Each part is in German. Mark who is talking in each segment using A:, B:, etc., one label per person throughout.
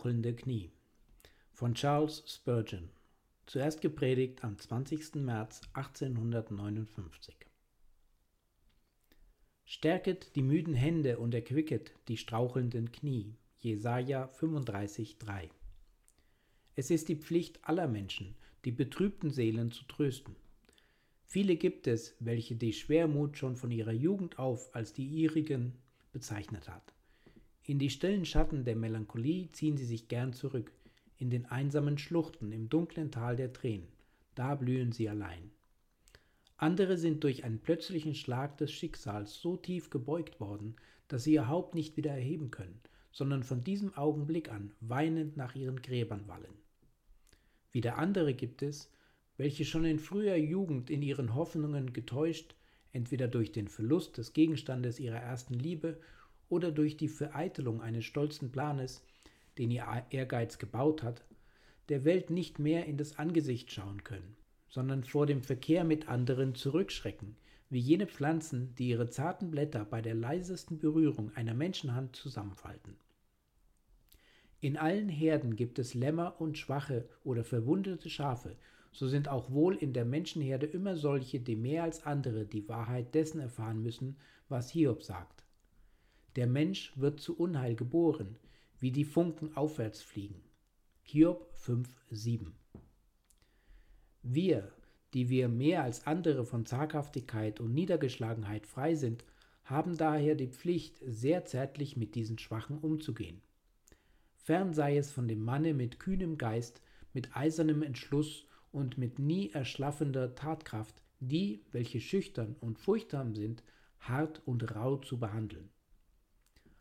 A: Strauchelnde Knie von Charles Spurgeon. Zuerst gepredigt am 20. März 1859. Stärket die müden Hände und erquicket die strauchelnden Knie. Jesaja 35,3. Es ist die Pflicht aller Menschen, die betrübten Seelen zu trösten. Viele gibt es, welche die Schwermut schon von ihrer Jugend auf als die ihrigen bezeichnet hat. In die stillen Schatten der Melancholie ziehen sie sich gern zurück, in den einsamen Schluchten im dunklen Tal der Tränen, da blühen sie allein. Andere sind durch einen plötzlichen Schlag des Schicksals so tief gebeugt worden, dass sie ihr Haupt nicht wieder erheben können, sondern von diesem Augenblick an weinend nach ihren Gräbern wallen. Wieder andere gibt es, welche schon in früher Jugend in ihren Hoffnungen getäuscht, entweder durch den Verlust des Gegenstandes ihrer ersten Liebe oder durch die Vereitelung eines stolzen Planes, den ihr Ehrgeiz gebaut hat, der Welt nicht mehr in das Angesicht schauen können, sondern vor dem Verkehr mit anderen zurückschrecken, wie jene Pflanzen, die ihre zarten Blätter bei der leisesten Berührung einer Menschenhand zusammenfalten. In allen Herden gibt es Lämmer und schwache oder verwundete Schafe, so sind auch wohl in der Menschenherde immer solche, die mehr als andere die Wahrheit dessen erfahren müssen, was Hiob sagt. Der Mensch wird zu Unheil geboren, wie die Funken aufwärts fliegen. Hiob 5,7 Wir, die wir mehr als andere von Zaghaftigkeit und Niedergeschlagenheit frei sind, haben daher die Pflicht, sehr zärtlich mit diesen Schwachen umzugehen. Fern sei es von dem Manne mit kühnem Geist, mit eisernem Entschluss und mit nie erschlaffender Tatkraft, die, welche schüchtern und furchtsam sind, hart und rau zu behandeln.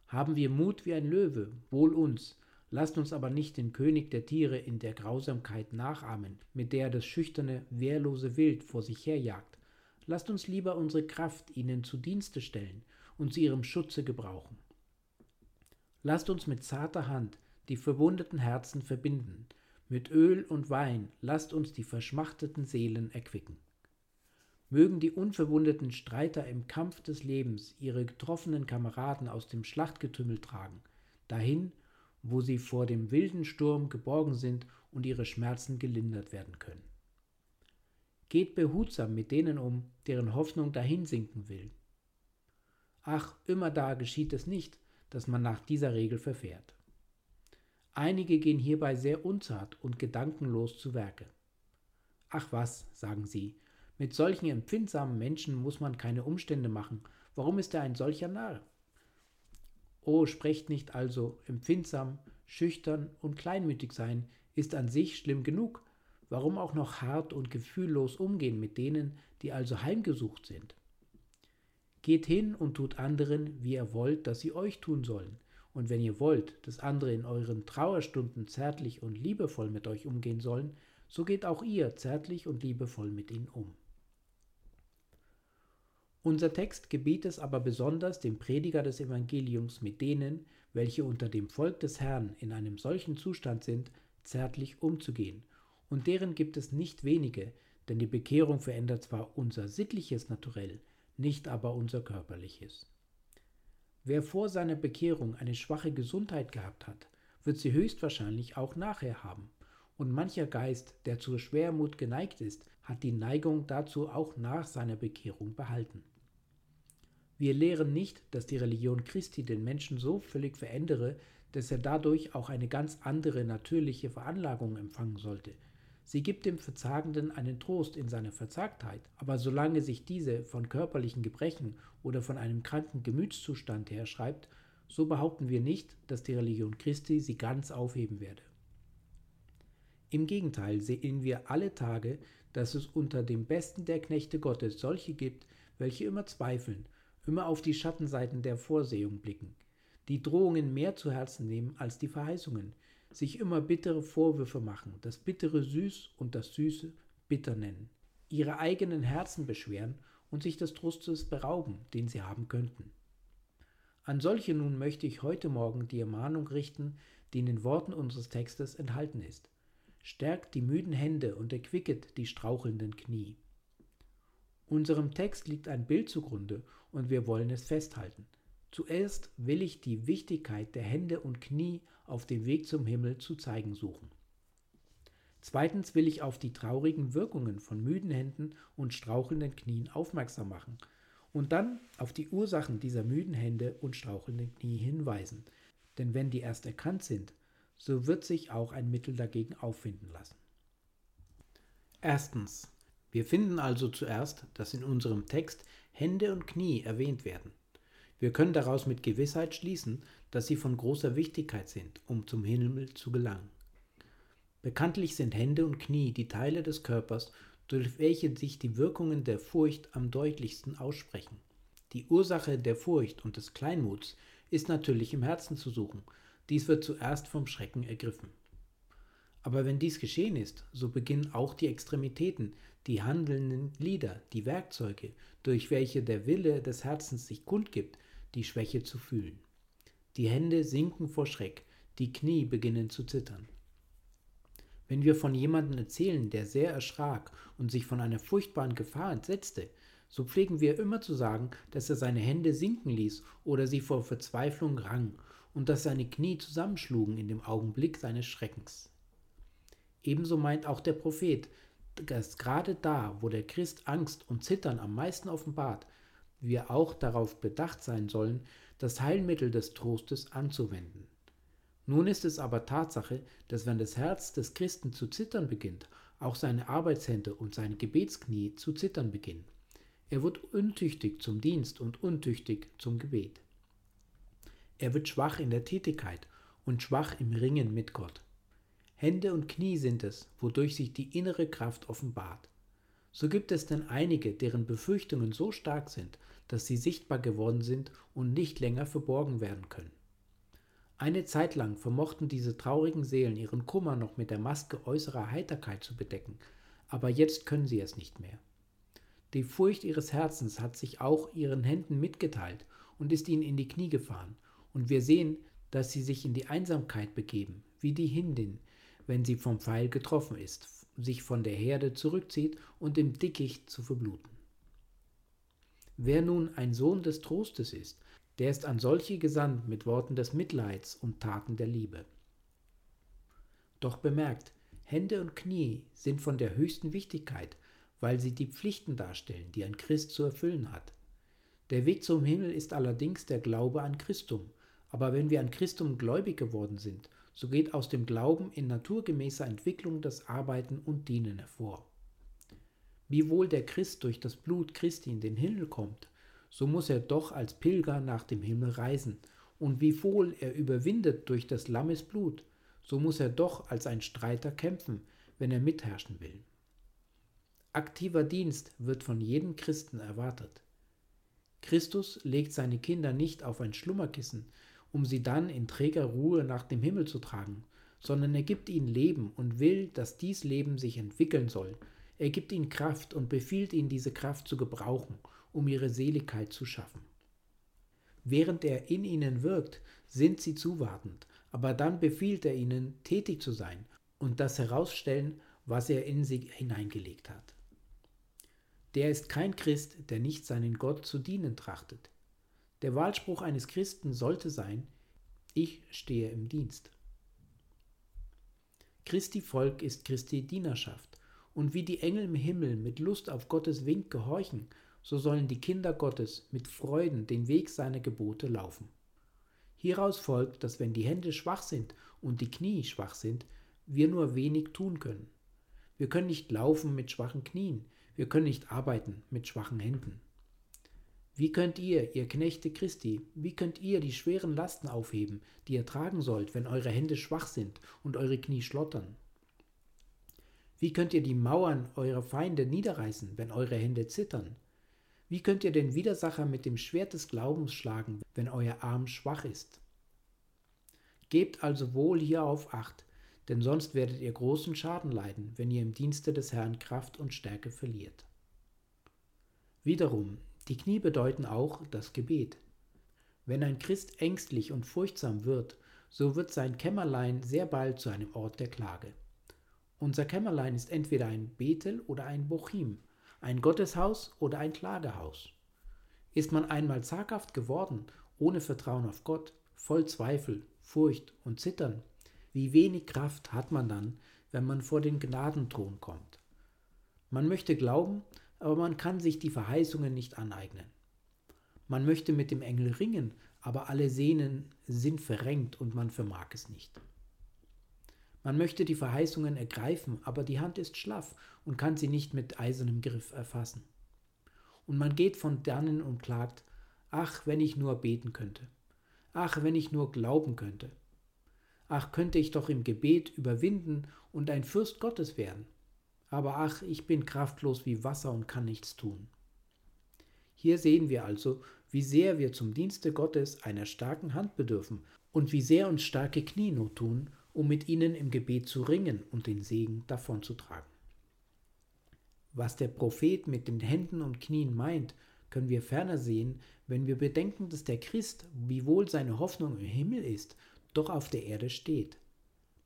A: Haben wir Mut wie ein Löwe, wohl uns, lasst uns aber nicht den König der Tiere in der Grausamkeit nachahmen, mit der er das schüchterne, wehrlose Wild vor sich herjagt. Lasst uns lieber unsere Kraft ihnen zu Dienste stellen und zu ihrem Schutze gebrauchen. Lasst uns mit zarter Hand die verwundeten Herzen verbinden, mit Öl und Wein lasst uns die verschmachteten Seelen erquicken. Mögen die unverwundeten Streiter im Kampf des Lebens ihre getroffenen Kameraden aus dem Schlachtgetümmel tragen, dahin, wo sie vor dem wilden Sturm geborgen sind und ihre Schmerzen gelindert werden können. Geht behutsam mit denen um, deren Hoffnung dahinsinken will. Ach, immerdar geschieht es nicht, dass man nach dieser Regel verfährt. Einige gehen hierbei sehr unzart und gedankenlos zu Werke. Ach was, sagen sie, mit solchen empfindsamen Menschen muss man keine Umstände machen. Warum ist er ein solcher Narr? Oh, sprecht nicht also, empfindsam, schüchtern und kleinmütig sein ist an sich schlimm genug. Warum auch noch hart und gefühllos umgehen mit denen, die also heimgesucht sind? Geht hin und tut anderen, wie ihr wollt, dass sie euch tun sollen, und wenn ihr wollt, dass andere in euren Trauerstunden zärtlich und liebevoll mit euch umgehen sollen, so geht auch ihr zärtlich und liebevoll mit ihnen um. Unser Text gebiet es aber besonders dem Prediger des Evangeliums mit denen, welche unter dem Volk des Herrn in einem solchen Zustand sind, zärtlich umzugehen. Und deren gibt es nicht wenige, denn die Bekehrung verändert zwar unser sittliches Naturell, nicht aber unser körperliches. Wer vor seiner Bekehrung eine schwache Gesundheit gehabt hat, wird sie höchstwahrscheinlich auch nachher haben. Und mancher Geist, der zur Schwermut geneigt ist, hat die Neigung dazu auch nach seiner Bekehrung behalten. Wir lehren nicht, dass die Religion Christi den Menschen so völlig verändere, dass er dadurch auch eine ganz andere natürliche Veranlagung empfangen sollte. Sie gibt dem Verzagenden einen Trost in seiner Verzagtheit, aber solange sich diese von körperlichen Gebrechen oder von einem kranken Gemütszustand her schreibt, so behaupten wir nicht, dass die Religion Christi sie ganz aufheben werde. Im Gegenteil sehen wir alle Tage, dass es unter dem Besten der Knechte Gottes solche gibt, welche immer zweifeln immer auf die Schattenseiten der Vorsehung blicken, die Drohungen mehr zu Herzen nehmen als die Verheißungen, sich immer bittere Vorwürfe machen, das Bittere süß und das Süße bitter nennen, ihre eigenen Herzen beschweren und sich des Trostes berauben, den sie haben könnten. An solche nun möchte ich heute Morgen die Ermahnung richten, die in den Worten unseres Textes enthalten ist. Stärkt die müden Hände und erquicket die strauchelnden Knie. Unserem Text liegt ein Bild zugrunde und wir wollen es festhalten. Zuerst will ich die Wichtigkeit der Hände und Knie auf dem Weg zum Himmel zu zeigen suchen. Zweitens will ich auf die traurigen Wirkungen von müden Händen und strauchelnden Knien aufmerksam machen und dann auf die Ursachen dieser müden Hände und strauchelnden Knie hinweisen. Denn wenn die erst erkannt sind, so wird sich auch ein Mittel dagegen auffinden lassen. Erstens. Wir finden also zuerst, dass in unserem Text Hände und Knie erwähnt werden. Wir können daraus mit Gewissheit schließen, dass sie von großer Wichtigkeit sind, um zum Himmel zu gelangen. Bekanntlich sind Hände und Knie die Teile des Körpers, durch welche sich die Wirkungen der Furcht am deutlichsten aussprechen. Die Ursache der Furcht und des Kleinmuts ist natürlich im Herzen zu suchen. Dies wird zuerst vom Schrecken ergriffen. Aber wenn dies geschehen ist, so beginnen auch die Extremitäten, die handelnden Glieder, die Werkzeuge, durch welche der Wille des Herzens sich kundgibt, die Schwäche zu fühlen. Die Hände sinken vor Schreck, die Knie beginnen zu zittern. Wenn wir von jemandem erzählen, der sehr erschrak und sich von einer furchtbaren Gefahr entsetzte, so pflegen wir immer zu sagen, dass er seine Hände sinken ließ oder sie vor Verzweiflung rang und dass seine Knie zusammenschlugen in dem Augenblick seines Schreckens. Ebenso meint auch der Prophet, dass gerade da, wo der Christ Angst und Zittern am meisten offenbart, wir auch darauf bedacht sein sollen, das Heilmittel des Trostes anzuwenden. Nun ist es aber Tatsache, dass wenn das Herz des Christen zu zittern beginnt, auch seine Arbeitshände und seine Gebetsknie zu zittern beginnen. Er wird untüchtig zum Dienst und untüchtig zum Gebet. Er wird schwach in der Tätigkeit und schwach im Ringen mit Gott. Hände und Knie sind es, wodurch sich die innere Kraft offenbart. So gibt es denn einige, deren Befürchtungen so stark sind, dass sie sichtbar geworden sind und nicht länger verborgen werden können. Eine Zeit lang vermochten diese traurigen Seelen ihren Kummer noch mit der Maske äußerer Heiterkeit zu bedecken, aber jetzt können sie es nicht mehr. Die Furcht ihres Herzens hat sich auch ihren Händen mitgeteilt und ist ihnen in die Knie gefahren, und wir sehen, dass sie sich in die Einsamkeit begeben, wie die Hindin, wenn sie vom Pfeil getroffen ist, sich von der Herde zurückzieht und im Dickicht zu verbluten. Wer nun ein Sohn des Trostes ist, der ist an solche gesandt mit Worten des Mitleids und Taten der Liebe. Doch bemerkt, Hände und Knie sind von der höchsten Wichtigkeit, weil sie die Pflichten darstellen, die ein Christ zu erfüllen hat. Der Weg zum Himmel ist allerdings der Glaube an Christum, aber wenn wir an Christum gläubig geworden sind so geht aus dem Glauben in naturgemäßer Entwicklung das Arbeiten und Dienen hervor. Wiewohl der Christ durch das Blut Christi in den Himmel kommt, so muss er doch als Pilger nach dem Himmel reisen, und wiewohl er überwindet durch des Lammes Blut, so muss er doch als ein Streiter kämpfen, wenn er mitherrschen will. Aktiver Dienst wird von jedem Christen erwartet. Christus legt seine Kinder nicht auf ein Schlummerkissen, um sie dann in träger Ruhe nach dem Himmel zu tragen, sondern er gibt ihnen Leben und will, dass dies Leben sich entwickeln soll. Er gibt ihnen Kraft und befiehlt ihnen, diese Kraft zu gebrauchen, um ihre Seligkeit zu schaffen. Während er in ihnen wirkt, sind sie zuwartend, aber dann befiehlt er ihnen, tätig zu sein und das herausstellen, was er in sie hineingelegt hat. Der ist kein Christ, der nicht seinen Gott zu dienen trachtet. Der Wahlspruch eines Christen sollte sein, ich stehe im Dienst. Christi Volk ist Christi Dienerschaft, und wie die Engel im Himmel mit Lust auf Gottes Wink gehorchen, so sollen die Kinder Gottes mit Freuden den Weg seiner Gebote laufen. Hieraus folgt, dass wenn die Hände schwach sind und die Knie schwach sind, wir nur wenig tun können. Wir können nicht laufen mit schwachen Knien, wir können nicht arbeiten mit schwachen Händen. Wie könnt ihr, ihr Knechte Christi, wie könnt ihr die schweren Lasten aufheben, die ihr tragen sollt, wenn eure Hände schwach sind und eure Knie schlottern? Wie könnt ihr die Mauern eurer Feinde niederreißen, wenn eure Hände zittern? Wie könnt ihr den Widersacher mit dem Schwert des Glaubens schlagen, wenn euer Arm schwach ist? Gebt also wohl hierauf acht, denn sonst werdet ihr großen Schaden leiden, wenn ihr im Dienste des Herrn Kraft und Stärke verliert. Wiederum, die Knie bedeuten auch das Gebet. Wenn ein Christ ängstlich und furchtsam wird, so wird sein Kämmerlein sehr bald zu einem Ort der Klage. Unser Kämmerlein ist entweder ein Bethel oder ein Bochim, ein Gotteshaus oder ein Klagehaus. Ist man einmal zaghaft geworden, ohne Vertrauen auf Gott, voll Zweifel, Furcht und Zittern, wie wenig Kraft hat man dann, wenn man vor den Gnadenthron kommt. Man möchte glauben, aber man kann sich die Verheißungen nicht aneignen. Man möchte mit dem Engel ringen, aber alle Sehnen sind verrenkt und man vermag es nicht. Man möchte die Verheißungen ergreifen, aber die Hand ist schlaff und kann sie nicht mit eisernem Griff erfassen. Und man geht von dannen und klagt, ach, wenn ich nur beten könnte, ach, wenn ich nur glauben könnte, ach, könnte ich doch im Gebet überwinden und ein Fürst Gottes werden aber ach, ich bin kraftlos wie Wasser und kann nichts tun. Hier sehen wir also, wie sehr wir zum Dienste Gottes einer starken Hand bedürfen und wie sehr uns starke Knie not tun, um mit ihnen im Gebet zu ringen und den Segen davonzutragen. Was der Prophet mit den Händen und Knien meint, können wir ferner sehen, wenn wir bedenken, dass der Christ, wiewohl seine Hoffnung im Himmel ist, doch auf der Erde steht.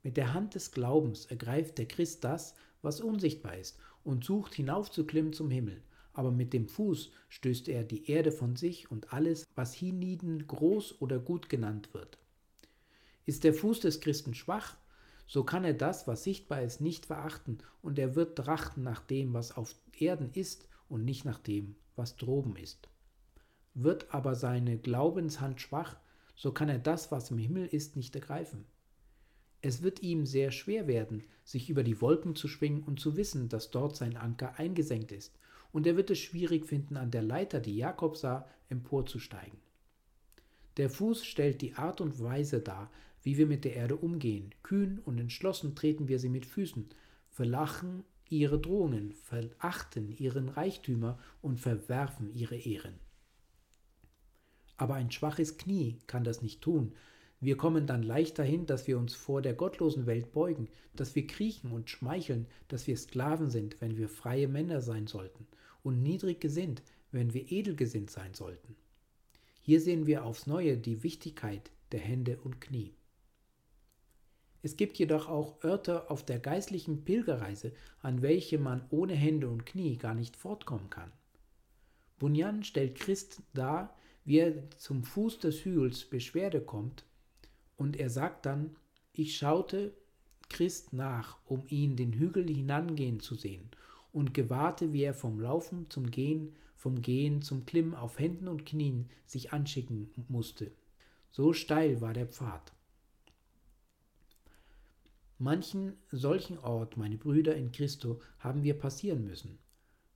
A: Mit der Hand des Glaubens ergreift der Christ das, was unsichtbar ist, und sucht hinaufzuklimmen zum Himmel. Aber mit dem Fuß stößt er die Erde von sich und alles, was hienieden groß oder gut genannt wird. Ist der Fuß des Christen schwach, so kann er das, was sichtbar ist, nicht verachten, und er wird trachten nach dem, was auf Erden ist, und nicht nach dem, was droben ist. Wird aber seine Glaubenshand schwach, so kann er das, was im Himmel ist, nicht ergreifen. Es wird ihm sehr schwer werden, sich über die Wolken zu schwingen und zu wissen, dass dort sein Anker eingesenkt ist, und er wird es schwierig finden, an der Leiter, die Jakob sah, emporzusteigen. Der Fuß stellt die Art und Weise dar, wie wir mit der Erde umgehen. Kühn und entschlossen treten wir sie mit Füßen, verlachen ihre Drohungen, verachten ihren Reichtümer und verwerfen ihre Ehren. Aber ein schwaches Knie kann das nicht tun, wir kommen dann leicht dahin, dass wir uns vor der gottlosen Welt beugen, dass wir kriechen und schmeicheln, dass wir Sklaven sind, wenn wir freie Männer sein sollten, und niedrig gesinnt, wenn wir edelgesinnt sein sollten. Hier sehen wir aufs neue die Wichtigkeit der Hände und Knie. Es gibt jedoch auch Örter auf der geistlichen Pilgerreise, an welche man ohne Hände und Knie gar nicht fortkommen kann. Bunyan stellt Christ dar, wie er zum Fuß des Hügels Beschwerde kommt und er sagt dann, ich schaute Christ nach, um ihn den Hügel hinangehen zu sehen, und gewahrte, wie er vom Laufen zum Gehen, vom Gehen zum Klimmen auf Händen und Knien sich anschicken musste. So steil war der Pfad. Manchen solchen Ort, meine Brüder in Christo, haben wir passieren müssen.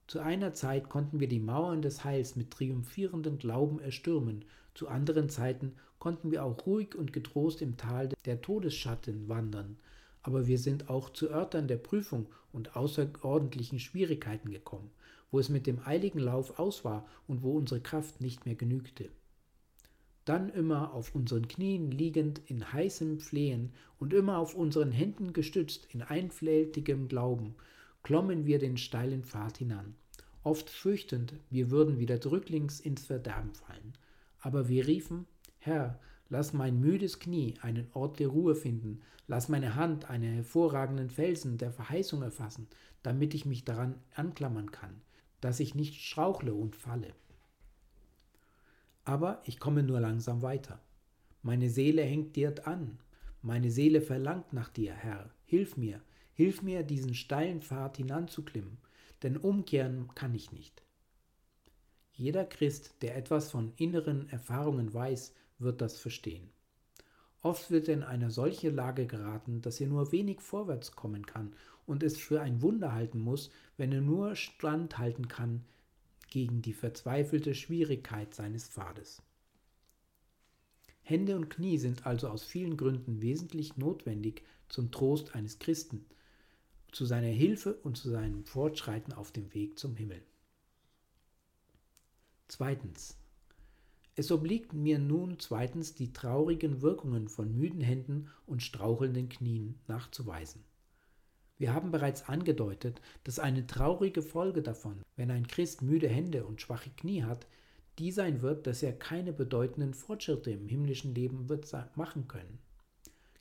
A: Zu einer Zeit konnten wir die Mauern des Heils mit triumphierendem Glauben erstürmen, zu anderen Zeiten konnten wir auch ruhig und getrost im Tal der Todesschatten wandern, aber wir sind auch zu Örtern der Prüfung und außerordentlichen Schwierigkeiten gekommen, wo es mit dem eiligen Lauf aus war und wo unsere Kraft nicht mehr genügte. dann immer auf unseren Knien liegend in heißem Flehen und immer auf unseren Händen gestützt in einfältigem Glauben, klommen wir den steilen Pfad hinan, oft fürchtend, wir würden wieder rücklings ins Verderben fallen. Aber wir riefen, Herr, lass mein müdes Knie einen Ort der Ruhe finden, lass meine Hand einen hervorragenden Felsen der Verheißung erfassen, damit ich mich daran anklammern kann, dass ich nicht strauchle und falle. Aber ich komme nur langsam weiter. Meine Seele hängt dir an, meine Seele verlangt nach dir, Herr, hilf mir, hilf mir, diesen steilen Pfad hinanzuklimmen, denn umkehren kann ich nicht. Jeder Christ, der etwas von inneren Erfahrungen weiß, wird das verstehen. Oft wird er in eine solche Lage geraten, dass er nur wenig vorwärts kommen kann und es für ein Wunder halten muss, wenn er nur standhalten kann gegen die verzweifelte Schwierigkeit seines Pfades. Hände und Knie sind also aus vielen Gründen wesentlich notwendig zum Trost eines Christen, zu seiner Hilfe und zu seinem Fortschreiten auf dem Weg zum Himmel. Zweitens. Es obliegt mir nun zweitens die traurigen Wirkungen von müden Händen und strauchelnden Knien nachzuweisen. Wir haben bereits angedeutet, dass eine traurige Folge davon, wenn ein Christ müde Hände und schwache Knie hat, die sein wird, dass er keine bedeutenden Fortschritte im himmlischen Leben wird machen können.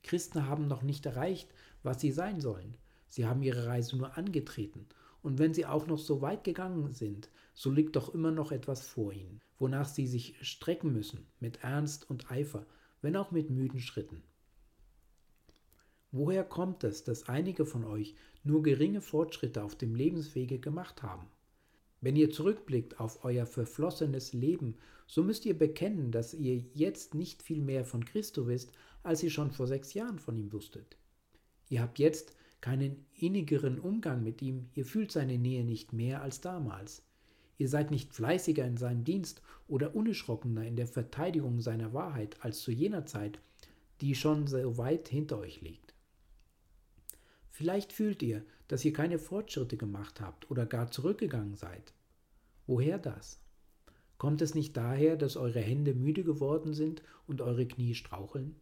A: Christen haben noch nicht erreicht, was sie sein sollen. Sie haben ihre Reise nur angetreten. Und wenn sie auch noch so weit gegangen sind, so liegt doch immer noch etwas vor ihnen wonach sie sich strecken müssen, mit Ernst und Eifer, wenn auch mit müden Schritten. Woher kommt es, dass einige von euch nur geringe Fortschritte auf dem Lebenswege gemacht haben? Wenn ihr zurückblickt auf euer verflossenes Leben, so müsst ihr bekennen, dass ihr jetzt nicht viel mehr von Christo wisst, als ihr schon vor sechs Jahren von ihm wusstet. Ihr habt jetzt keinen innigeren Umgang mit ihm, ihr fühlt seine Nähe nicht mehr als damals. Ihr seid nicht fleißiger in seinem Dienst oder unerschrockener in der Verteidigung seiner Wahrheit als zu jener Zeit, die schon so weit hinter euch liegt. Vielleicht fühlt ihr, dass ihr keine Fortschritte gemacht habt oder gar zurückgegangen seid. Woher das? Kommt es nicht daher, dass eure Hände müde geworden sind und eure Knie straucheln?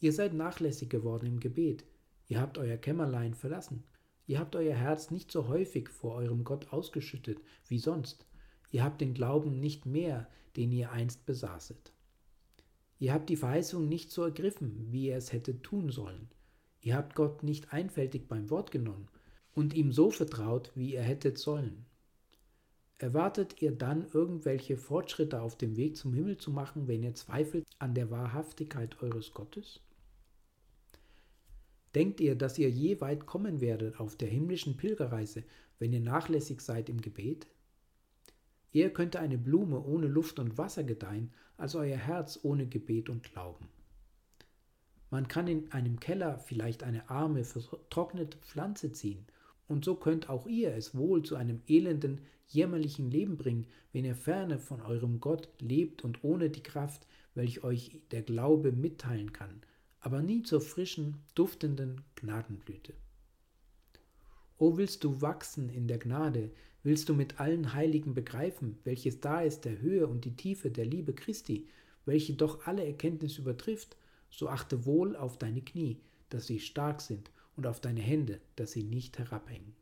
A: Ihr seid nachlässig geworden im Gebet, ihr habt euer Kämmerlein verlassen, Ihr habt euer Herz nicht so häufig vor eurem Gott ausgeschüttet wie sonst. Ihr habt den Glauben nicht mehr, den ihr einst besaßet. Ihr habt die Verheißung nicht so ergriffen, wie ihr es hättet tun sollen. Ihr habt Gott nicht einfältig beim Wort genommen und ihm so vertraut, wie ihr hättet sollen. Erwartet ihr dann irgendwelche Fortschritte auf dem Weg zum Himmel zu machen, wenn ihr zweifelt an der Wahrhaftigkeit eures Gottes? Denkt ihr, dass ihr je weit kommen werdet auf der himmlischen Pilgerreise, wenn ihr nachlässig seid im Gebet? Eher könnte eine Blume ohne Luft und Wasser gedeihen, als euer Herz ohne Gebet und Glauben. Man kann in einem Keller vielleicht eine arme, vertrocknete Pflanze ziehen, und so könnt auch ihr es wohl zu einem elenden, jämmerlichen Leben bringen, wenn ihr ferne von eurem Gott lebt und ohne die Kraft, welche euch der Glaube mitteilen kann, aber nie zur frischen, duftenden Gnadenblüte. O willst du wachsen in der Gnade, willst du mit allen Heiligen begreifen, welches da ist der Höhe und die Tiefe der Liebe Christi, welche doch alle Erkenntnis übertrifft, so achte wohl auf deine Knie, dass sie stark sind, und auf deine Hände, dass sie nicht herabhängen.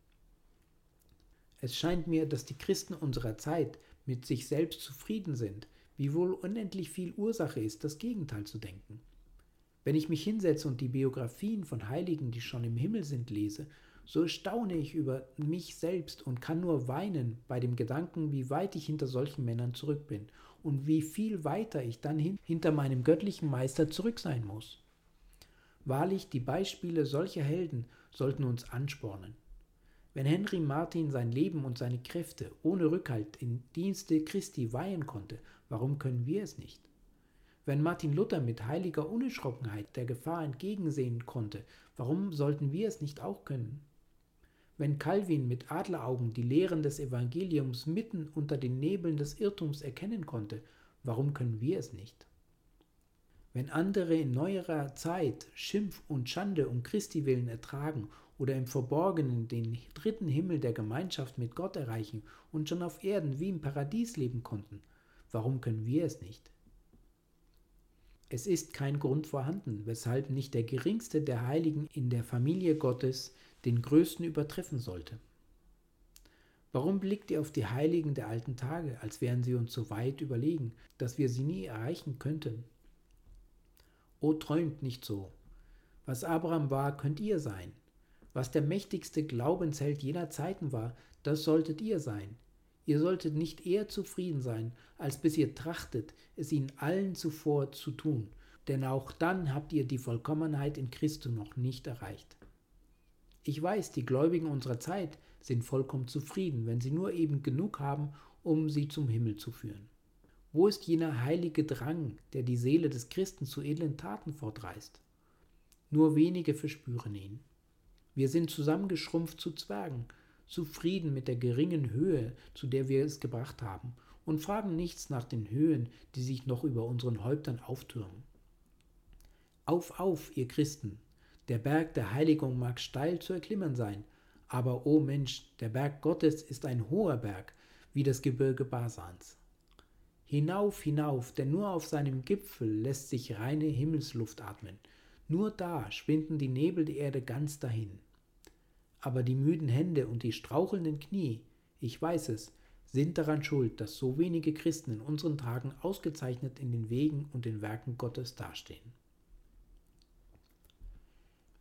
A: Es scheint mir, dass die Christen unserer Zeit mit sich selbst zufrieden sind, wiewohl unendlich viel Ursache ist, das Gegenteil zu denken. Wenn ich mich hinsetze und die Biografien von Heiligen, die schon im Himmel sind, lese, so staune ich über mich selbst und kann nur weinen bei dem Gedanken, wie weit ich hinter solchen Männern zurück bin und wie viel weiter ich dann hin hinter meinem göttlichen Meister zurück sein muss. Wahrlich, die Beispiele solcher Helden sollten uns anspornen. Wenn Henry Martin sein Leben und seine Kräfte ohne Rückhalt in Dienste Christi weihen konnte, warum können wir es nicht? Wenn Martin Luther mit heiliger Unerschrockenheit der Gefahr entgegensehen konnte, warum sollten wir es nicht auch können? Wenn Calvin mit Adleraugen die Lehren des Evangeliums mitten unter den Nebeln des Irrtums erkennen konnte, warum können wir es nicht? Wenn andere in neuerer Zeit Schimpf und Schande um Christi willen ertragen oder im Verborgenen den dritten Himmel der Gemeinschaft mit Gott erreichen und schon auf Erden wie im Paradies leben konnten, warum können wir es nicht? Es ist kein Grund vorhanden, weshalb nicht der geringste der Heiligen in der Familie Gottes den größten übertreffen sollte. Warum blickt ihr auf die Heiligen der alten Tage, als wären sie uns so weit überlegen, dass wir sie nie erreichen könnten? O träumt nicht so. Was Abraham war, könnt ihr sein. Was der mächtigste Glaubensheld jener Zeiten war, das solltet ihr sein. Ihr solltet nicht eher zufrieden sein, als bis ihr trachtet, es ihnen allen zuvor zu tun, denn auch dann habt ihr die Vollkommenheit in Christo noch nicht erreicht. Ich weiß, die Gläubigen unserer Zeit sind vollkommen zufrieden, wenn sie nur eben genug haben, um sie zum Himmel zu führen. Wo ist jener heilige Drang, der die Seele des Christen zu edlen Taten fortreißt? Nur wenige verspüren ihn. Wir sind zusammengeschrumpft zu Zwergen, zufrieden mit der geringen Höhe, zu der wir es gebracht haben, und fragen nichts nach den Höhen, die sich noch über unseren Häuptern auftürmen. Auf, auf, ihr Christen! Der Berg der Heiligung mag steil zu erklimmen sein, aber o oh Mensch, der Berg Gottes ist ein hoher Berg, wie das Gebirge Basans. Hinauf, hinauf, denn nur auf seinem Gipfel lässt sich reine Himmelsluft atmen. Nur da schwinden die Nebel der Erde ganz dahin. Aber die müden Hände und die strauchelnden Knie, ich weiß es, sind daran schuld, dass so wenige Christen in unseren Tagen ausgezeichnet in den Wegen und den Werken Gottes dastehen.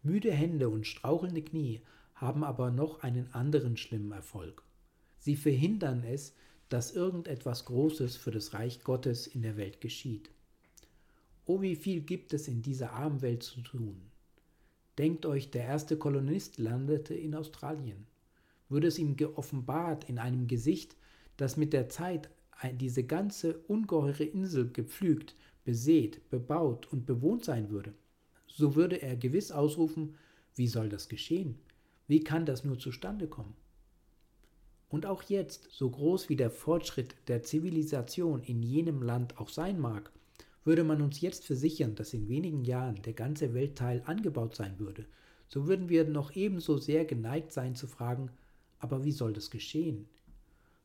A: Müde Hände und strauchelnde Knie haben aber noch einen anderen schlimmen Erfolg. Sie verhindern es, dass irgendetwas Großes für das Reich Gottes in der Welt geschieht. Oh, wie viel gibt es in dieser armen Welt zu tun. Denkt euch, der erste Kolonist landete in Australien. Würde es ihm geoffenbart in einem Gesicht, das mit der Zeit diese ganze ungeheure Insel gepflügt, besät, bebaut und bewohnt sein würde, so würde er gewiss ausrufen, wie soll das geschehen? Wie kann das nur zustande kommen? Und auch jetzt, so groß wie der Fortschritt der Zivilisation in jenem Land auch sein mag, würde man uns jetzt versichern, dass in wenigen Jahren der ganze Weltteil angebaut sein würde, so würden wir noch ebenso sehr geneigt sein zu fragen, aber wie soll das geschehen?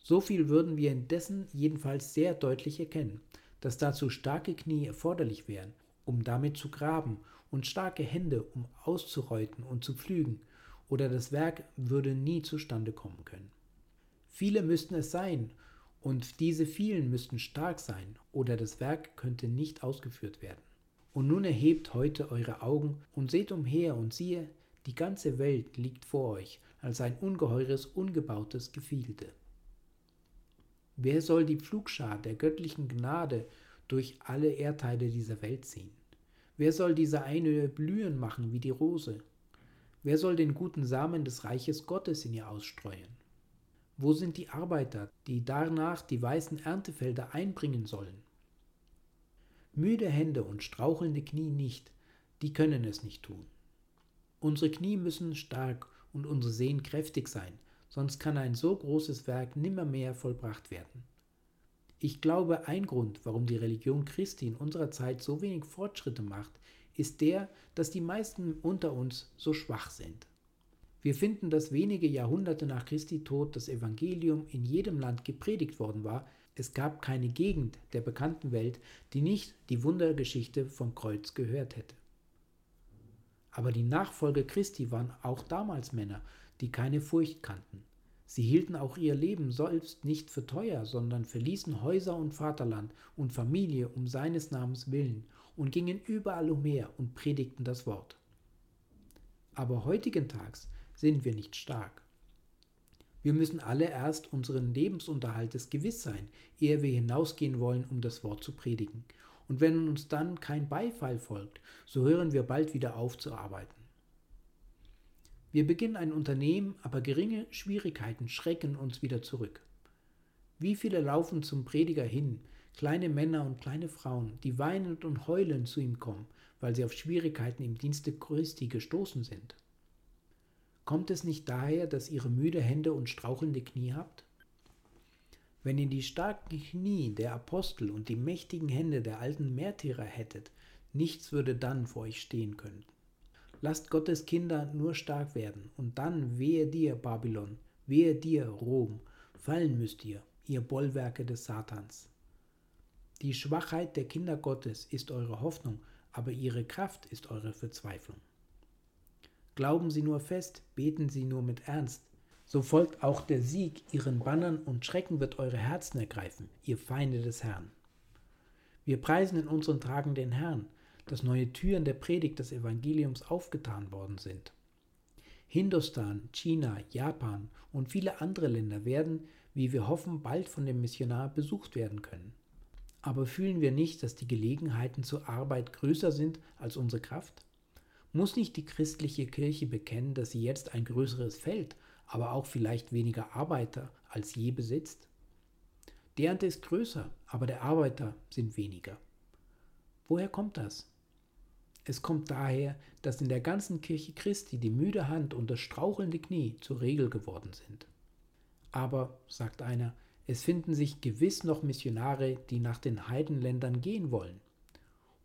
A: So viel würden wir indessen jedenfalls sehr deutlich erkennen, dass dazu starke Knie erforderlich wären, um damit zu graben, und starke Hände, um auszureuten und zu pflügen, oder das Werk würde nie zustande kommen können. Viele müssten es sein, und diese vielen müssten stark sein, oder das Werk könnte nicht ausgeführt werden. Und nun erhebt heute eure Augen und seht umher und siehe, die ganze Welt liegt vor euch als ein ungeheures, ungebautes Gefilde. Wer soll die Pflugschar der göttlichen Gnade durch alle Erdteile dieser Welt ziehen? Wer soll diese Einöhe blühen machen wie die Rose? Wer soll den guten Samen des Reiches Gottes in ihr ausstreuen? Wo sind die Arbeiter, die danach die weißen Erntefelder einbringen sollen? Müde Hände und strauchelnde Knie nicht, die können es nicht tun. Unsere Knie müssen stark und unsere Sehnen kräftig sein, sonst kann ein so großes Werk nimmermehr vollbracht werden. Ich glaube, ein Grund, warum die Religion Christi in unserer Zeit so wenig Fortschritte macht, ist der, dass die meisten unter uns so schwach sind. Wir finden, dass wenige Jahrhunderte nach Christi Tod das Evangelium in jedem Land gepredigt worden war. Es gab keine Gegend der bekannten Welt, die nicht die Wundergeschichte vom Kreuz gehört hätte. Aber die Nachfolger Christi waren auch damals Männer, die keine Furcht kannten. Sie hielten auch ihr Leben selbst nicht für teuer, sondern verließen Häuser und Vaterland und Familie um seines Namens willen und gingen überall umher und predigten das Wort. Aber heutigen Tags sind wir nicht stark. Wir müssen alle erst unseren Lebensunterhaltes gewiss sein, ehe wir hinausgehen wollen, um das Wort zu predigen. Und wenn uns dann kein Beifall folgt, so hören wir bald wieder auf zu arbeiten. Wir beginnen ein Unternehmen, aber geringe Schwierigkeiten schrecken uns wieder zurück. Wie viele laufen zum Prediger hin, kleine Männer und kleine Frauen, die weinend und heulend zu ihm kommen, weil sie auf Schwierigkeiten im Dienste Christi gestoßen sind. Kommt es nicht daher, dass ihr müde Hände und strauchelnde Knie habt? Wenn ihr die starken Knie der Apostel und die mächtigen Hände der alten Märtyrer hättet, nichts würde dann vor euch stehen können. Lasst Gottes Kinder nur stark werden, und dann wehe dir, Babylon, wehe dir, Rom, fallen müsst ihr, ihr Bollwerke des Satans. Die Schwachheit der Kinder Gottes ist eure Hoffnung, aber ihre Kraft ist eure Verzweiflung. Glauben Sie nur fest, beten Sie nur mit Ernst, so folgt auch der Sieg ihren Bannern und Schrecken wird eure Herzen ergreifen, ihr Feinde des Herrn. Wir preisen in unseren Tagen den Herrn, dass neue Türen der Predigt des Evangeliums aufgetan worden sind. Hindustan, China, Japan und viele andere Länder werden, wie wir hoffen, bald von dem Missionar besucht werden können. Aber fühlen wir nicht, dass die Gelegenheiten zur Arbeit größer sind als unsere Kraft? Muss nicht die christliche Kirche bekennen, dass sie jetzt ein größeres Feld aber auch vielleicht weniger Arbeiter als je besitzt? Die Ernte ist größer, aber der Arbeiter sind weniger. Woher kommt das? Es kommt daher, dass in der ganzen Kirche Christi die müde Hand und das strauchelnde Knie zur Regel geworden sind. Aber, sagt einer, es finden sich gewiss noch Missionare, die nach den Heidenländern gehen wollen.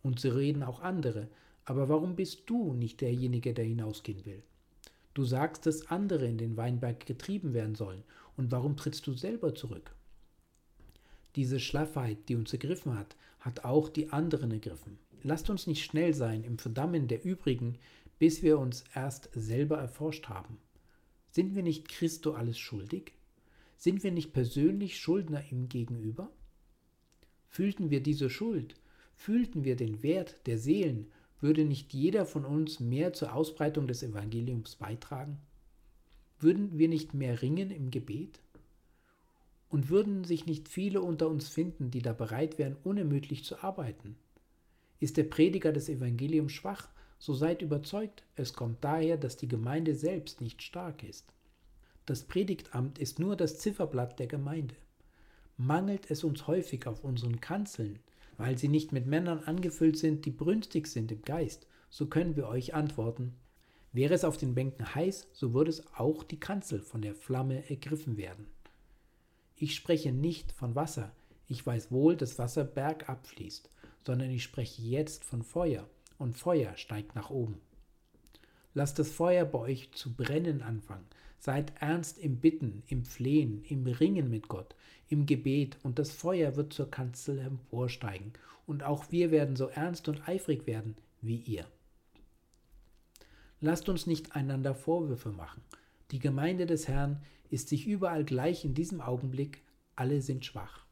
A: Und so reden auch andere, aber warum bist du nicht derjenige, der hinausgehen will? Du sagst, dass andere in den Weinberg getrieben werden sollen. Und warum trittst du selber zurück? Diese Schlaffheit, die uns ergriffen hat, hat auch die anderen ergriffen. Lasst uns nicht schnell sein im Verdammen der übrigen, bis wir uns erst selber erforscht haben. Sind wir nicht Christo alles schuldig? Sind wir nicht persönlich Schuldner ihm gegenüber? Fühlten wir diese Schuld? Fühlten wir den Wert der Seelen würde nicht jeder von uns mehr zur Ausbreitung des Evangeliums beitragen? Würden wir nicht mehr ringen im Gebet? Und würden sich nicht viele unter uns finden, die da bereit wären, unermüdlich zu arbeiten? Ist der Prediger des Evangeliums schwach, so seid überzeugt, es kommt daher, dass die Gemeinde selbst nicht stark ist. Das Predigtamt ist nur das Zifferblatt der Gemeinde. Mangelt es uns häufig auf unseren Kanzeln, weil sie nicht mit Männern angefüllt sind, die brünstig sind im Geist, so können wir euch antworten. Wäre es auf den Bänken heiß, so würde es auch die Kanzel von der Flamme ergriffen werden. Ich spreche nicht von Wasser, ich weiß wohl, dass Wasser bergab fließt, sondern ich spreche jetzt von Feuer, und Feuer steigt nach oben. Lasst das Feuer bei euch zu brennen anfangen, Seid ernst im Bitten, im Flehen, im Ringen mit Gott, im Gebet, und das Feuer wird zur Kanzel emporsteigen, und auch wir werden so ernst und eifrig werden wie ihr. Lasst uns nicht einander Vorwürfe machen. Die Gemeinde des Herrn ist sich überall gleich in diesem Augenblick, alle sind schwach.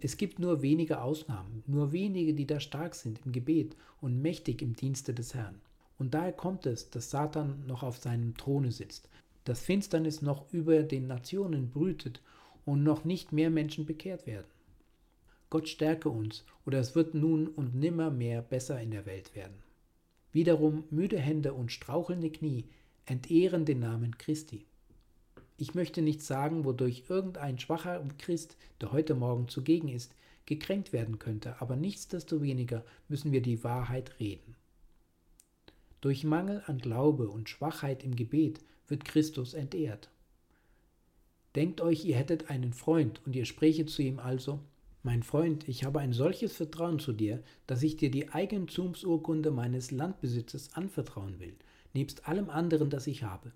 A: Es gibt nur wenige Ausnahmen, nur wenige, die da stark sind im Gebet und mächtig im Dienste des Herrn. Und daher kommt es, dass Satan noch auf seinem Throne sitzt, dass Finsternis noch über den Nationen brütet und noch nicht mehr Menschen bekehrt werden. Gott stärke uns, oder es wird nun und nimmer mehr besser in der Welt werden. Wiederum müde Hände und strauchelnde Knie entehren den Namen Christi. Ich möchte nicht sagen, wodurch irgendein schwacher Christ, der heute Morgen zugegen ist, gekränkt werden könnte, aber nichtsdestoweniger müssen wir die Wahrheit reden. Durch Mangel an Glaube und Schwachheit im Gebet wird Christus entehrt. Denkt euch, ihr hättet einen Freund und ihr sprechet zu ihm also, mein Freund, ich habe ein solches Vertrauen zu dir, dass ich dir die Eigentumsurkunde meines Landbesitzes anvertrauen will, nebst allem anderen, das ich habe.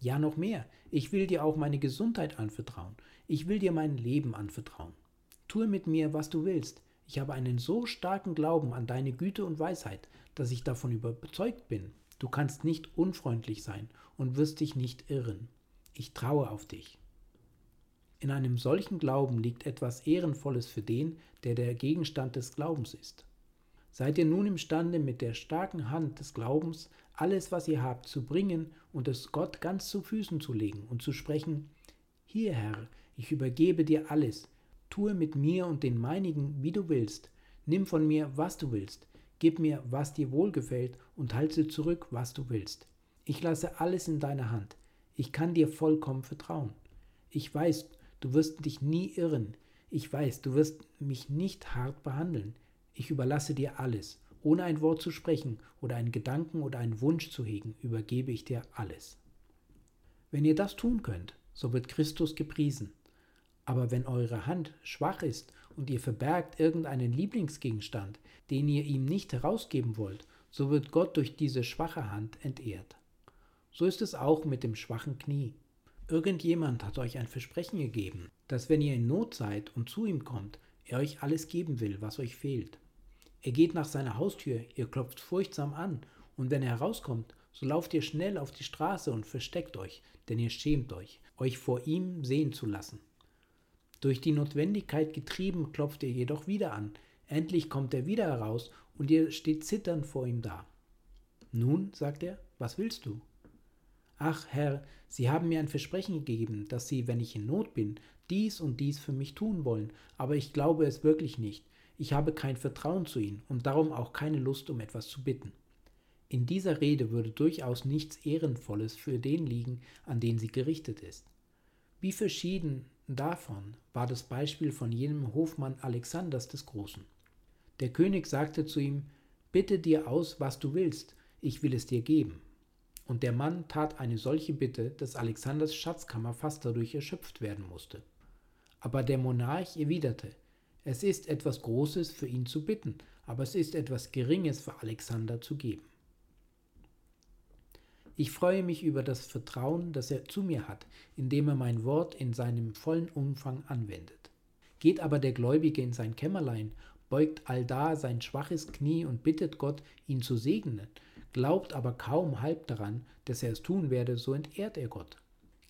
A: Ja, noch mehr, ich will dir auch meine Gesundheit anvertrauen, ich will dir mein Leben anvertrauen. Tue mit mir, was du willst, ich habe einen so starken Glauben an deine Güte und Weisheit, dass ich davon überzeugt bin, du kannst nicht unfreundlich sein und wirst dich nicht irren. Ich traue auf dich. In einem solchen Glauben liegt etwas Ehrenvolles für den, der der Gegenstand des Glaubens ist. Seid ihr nun imstande, mit der starken Hand des Glaubens alles, was ihr habt, zu bringen und es Gott ganz zu Füßen zu legen und zu sprechen, Hier, Herr, ich übergebe dir alles, tue mit mir und den meinigen, wie du willst, nimm von mir, was du willst, Gib mir, was dir wohlgefällt, und halte zurück, was du willst. Ich lasse alles in deiner Hand. Ich kann dir vollkommen vertrauen. Ich weiß, du wirst dich nie irren. Ich weiß, du wirst mich nicht hart behandeln. Ich überlasse dir alles. Ohne ein Wort zu sprechen oder einen Gedanken oder einen Wunsch zu hegen, übergebe ich dir alles. Wenn ihr das tun könnt, so wird Christus gepriesen. Aber wenn eure Hand schwach ist und ihr verbergt irgendeinen Lieblingsgegenstand, den ihr ihm nicht herausgeben wollt, so wird Gott durch diese schwache Hand entehrt. So ist es auch mit dem schwachen Knie. Irgendjemand hat euch ein Versprechen gegeben, dass wenn ihr in Not seid und zu ihm kommt, er euch alles geben will, was euch fehlt. Er geht nach seiner Haustür, ihr klopft furchtsam an, und wenn er herauskommt, so lauft ihr schnell auf die Straße und versteckt euch, denn ihr schämt euch, euch vor ihm sehen zu lassen. Durch die Notwendigkeit getrieben, klopft ihr jedoch wieder an. Endlich kommt er wieder heraus und ihr steht zitternd vor ihm da. Nun, sagt er, was willst du? Ach, Herr, Sie haben mir ein Versprechen gegeben, dass Sie, wenn ich in Not bin, dies und dies für mich tun wollen, aber ich glaube es wirklich nicht. Ich habe kein Vertrauen zu Ihnen und darum auch keine Lust, um etwas zu bitten. In dieser Rede würde durchaus nichts Ehrenvolles für den liegen, an den sie gerichtet ist. Wie verschieden davon war das Beispiel von jenem Hofmann Alexanders des Großen. Der König sagte zu ihm, Bitte dir aus, was du willst, ich will es dir geben. Und der Mann tat eine solche Bitte, dass Alexanders Schatzkammer fast dadurch erschöpft werden musste. Aber der Monarch erwiderte, es ist etwas Großes für ihn zu bitten, aber es ist etwas Geringes für Alexander zu geben. Ich freue mich über das Vertrauen, das er zu mir hat, indem er mein Wort in seinem vollen Umfang anwendet. Geht aber der Gläubige in sein Kämmerlein, beugt allda sein schwaches Knie und bittet Gott, ihn zu segnen, glaubt aber kaum halb daran, dass er es tun werde, so entehrt er Gott.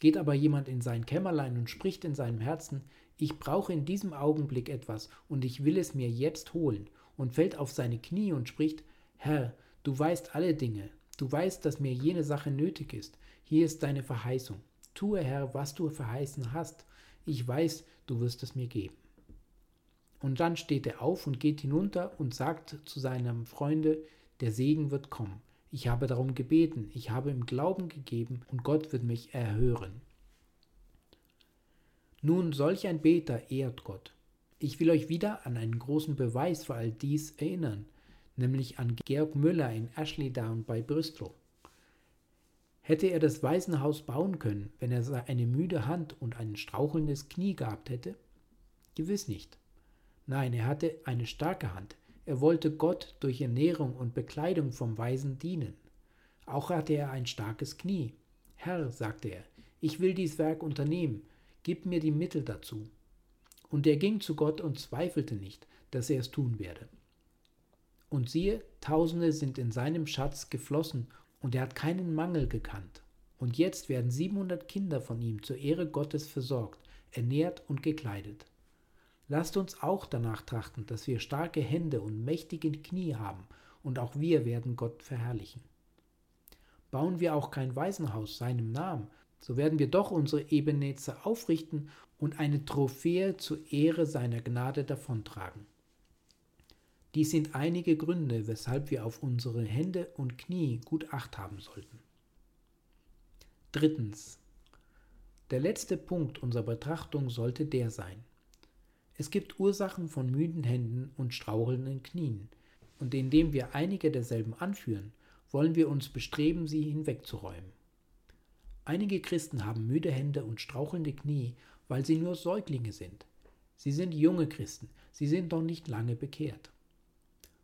A: Geht aber jemand in sein Kämmerlein und spricht in seinem Herzen, ich brauche in diesem Augenblick etwas und ich will es mir jetzt holen, und fällt auf seine Knie und spricht, Herr, du weißt alle Dinge, Du weißt, dass mir jene Sache nötig ist. Hier ist deine Verheißung. Tue, Herr, was du verheißen hast. Ich weiß, du wirst es mir geben. Und dann steht er auf und geht hinunter und sagt zu seinem Freunde, der Segen wird kommen. Ich habe darum gebeten, ich habe im Glauben gegeben und Gott wird mich erhören. Nun, solch ein Beter ehrt Gott. Ich will euch wieder an einen großen Beweis für all dies erinnern nämlich an Georg Müller in Ashley Down bei Bristol. Hätte er das Waisenhaus bauen können, wenn er eine müde Hand und ein strauchelndes Knie gehabt hätte? Gewiss nicht. Nein, er hatte eine starke Hand. Er wollte Gott durch Ernährung und Bekleidung vom Weisen dienen. Auch hatte er ein starkes Knie. Herr, sagte er, ich will dies Werk unternehmen, gib mir die Mittel dazu. Und er ging zu Gott und zweifelte nicht, dass er es tun werde. Und siehe, Tausende sind in seinem Schatz geflossen, und er hat keinen Mangel gekannt. Und jetzt werden 700 Kinder von ihm zur Ehre Gottes versorgt, ernährt und gekleidet. Lasst uns auch danach trachten, dass wir starke Hände und mächtige Knie haben, und auch wir werden Gott verherrlichen. Bauen wir auch kein Waisenhaus seinem Namen, so werden wir doch unsere Ebennetze aufrichten und eine Trophäe zur Ehre seiner Gnade davontragen. Dies sind einige Gründe, weshalb wir auf unsere Hände und Knie gut acht haben sollten. Drittens. Der letzte Punkt unserer Betrachtung sollte der sein. Es gibt Ursachen von müden Händen und strauchelnden Knien, und indem wir einige derselben anführen, wollen wir uns bestreben, sie hinwegzuräumen. Einige Christen haben müde Hände und strauchelnde Knie, weil sie nur Säuglinge sind. Sie sind junge Christen, sie sind noch nicht lange bekehrt.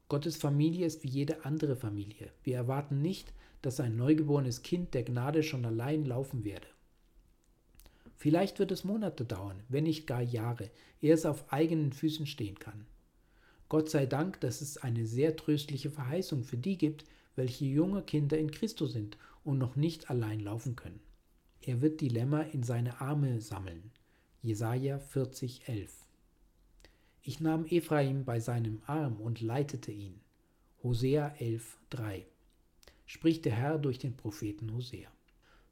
A: Gottes Familie ist wie jede andere Familie. Wir erwarten nicht, dass ein neugeborenes Kind der Gnade schon allein laufen werde. Vielleicht wird es Monate dauern, wenn nicht gar Jahre, ehe es auf eigenen Füßen stehen kann. Gott sei Dank, dass es eine sehr tröstliche Verheißung für die gibt, welche junge Kinder in Christus sind und noch nicht allein laufen können. Er wird die Lämmer in seine Arme sammeln. Jesaja 40, 11. Ich nahm Ephraim bei seinem Arm und leitete ihn. Hosea 11,3 Spricht der Herr durch den Propheten Hosea.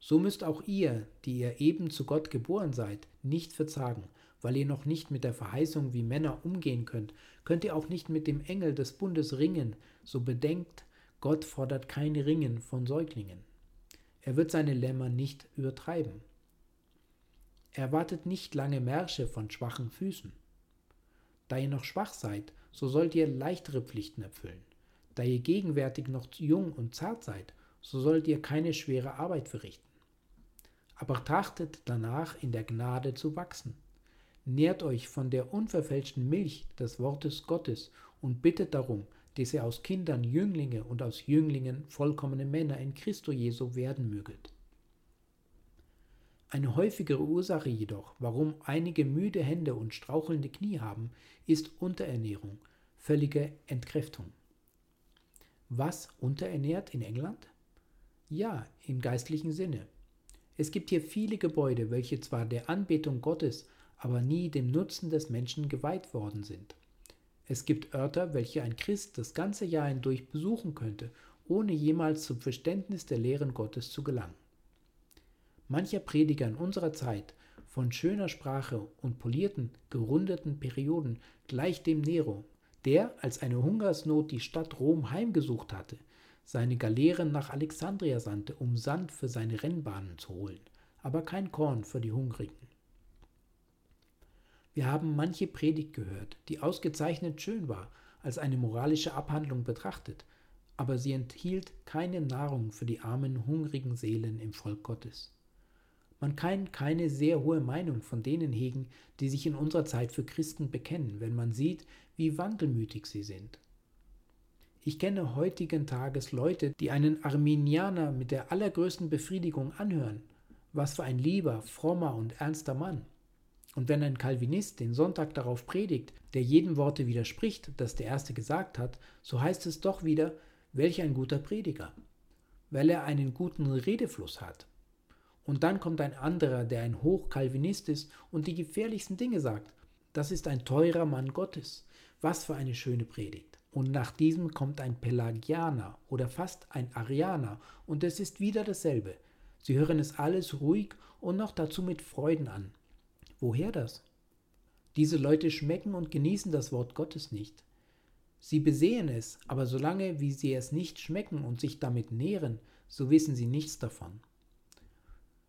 A: So müsst auch ihr, die ihr eben zu Gott geboren seid, nicht verzagen, weil ihr noch nicht mit der Verheißung wie Männer umgehen könnt, könnt ihr auch nicht mit dem Engel des Bundes ringen, so bedenkt, Gott fordert kein Ringen von Säuglingen. Er wird seine Lämmer nicht übertreiben. Er wartet nicht lange Märsche von schwachen Füßen. Da ihr noch schwach seid, so sollt ihr leichtere Pflichten erfüllen. Da ihr gegenwärtig noch jung und zart seid, so sollt ihr keine schwere Arbeit verrichten. Aber trachtet danach in der Gnade zu wachsen. Nährt euch von der unverfälschten Milch des Wortes Gottes und bittet darum, dass ihr aus Kindern Jünglinge und aus Jünglingen vollkommene Männer in Christo Jesu werden möget. Eine häufigere Ursache jedoch, warum einige müde Hände und strauchelnde Knie haben, ist Unterernährung, völlige Entkräftung. Was unterernährt in England? Ja, im geistlichen Sinne. Es gibt hier viele Gebäude, welche zwar der Anbetung Gottes, aber nie dem Nutzen des Menschen geweiht worden sind. Es gibt Örter, welche ein Christ das ganze Jahr hindurch besuchen könnte, ohne jemals zum Verständnis der Lehren Gottes zu gelangen. Mancher Prediger in unserer Zeit von schöner Sprache und polierten, gerundeten Perioden gleich dem Nero, der, als eine Hungersnot die Stadt Rom heimgesucht hatte, seine Galeeren nach Alexandria sandte, um Sand für seine Rennbahnen zu holen, aber kein Korn für die Hungrigen. Wir haben manche Predigt gehört, die ausgezeichnet schön war, als eine moralische Abhandlung betrachtet, aber sie enthielt keine Nahrung für die armen, hungrigen Seelen im Volk Gottes. Man kann keine sehr hohe Meinung von denen hegen, die sich in unserer Zeit für Christen bekennen, wenn man sieht, wie wankelmütig sie sind. Ich kenne heutigen Tages Leute, die einen Arminianer mit der allergrößten Befriedigung anhören. Was für ein lieber, frommer und ernster Mann. Und wenn ein Calvinist den Sonntag darauf predigt, der jedem Worte widerspricht, das der Erste gesagt hat, so heißt es doch wieder, welch ein guter Prediger, weil er einen guten Redefluss hat. Und dann kommt ein anderer, der ein Hochkalvinist ist und die gefährlichsten Dinge sagt. Das ist ein teurer Mann Gottes. Was für eine schöne Predigt. Und nach diesem kommt ein Pelagianer oder fast ein Arianer und es ist wieder dasselbe. Sie hören es alles ruhig und noch dazu mit Freuden an. Woher das? Diese Leute schmecken und genießen das Wort Gottes nicht. Sie besehen es, aber solange wie sie es nicht schmecken und sich damit nähren, so wissen sie nichts davon.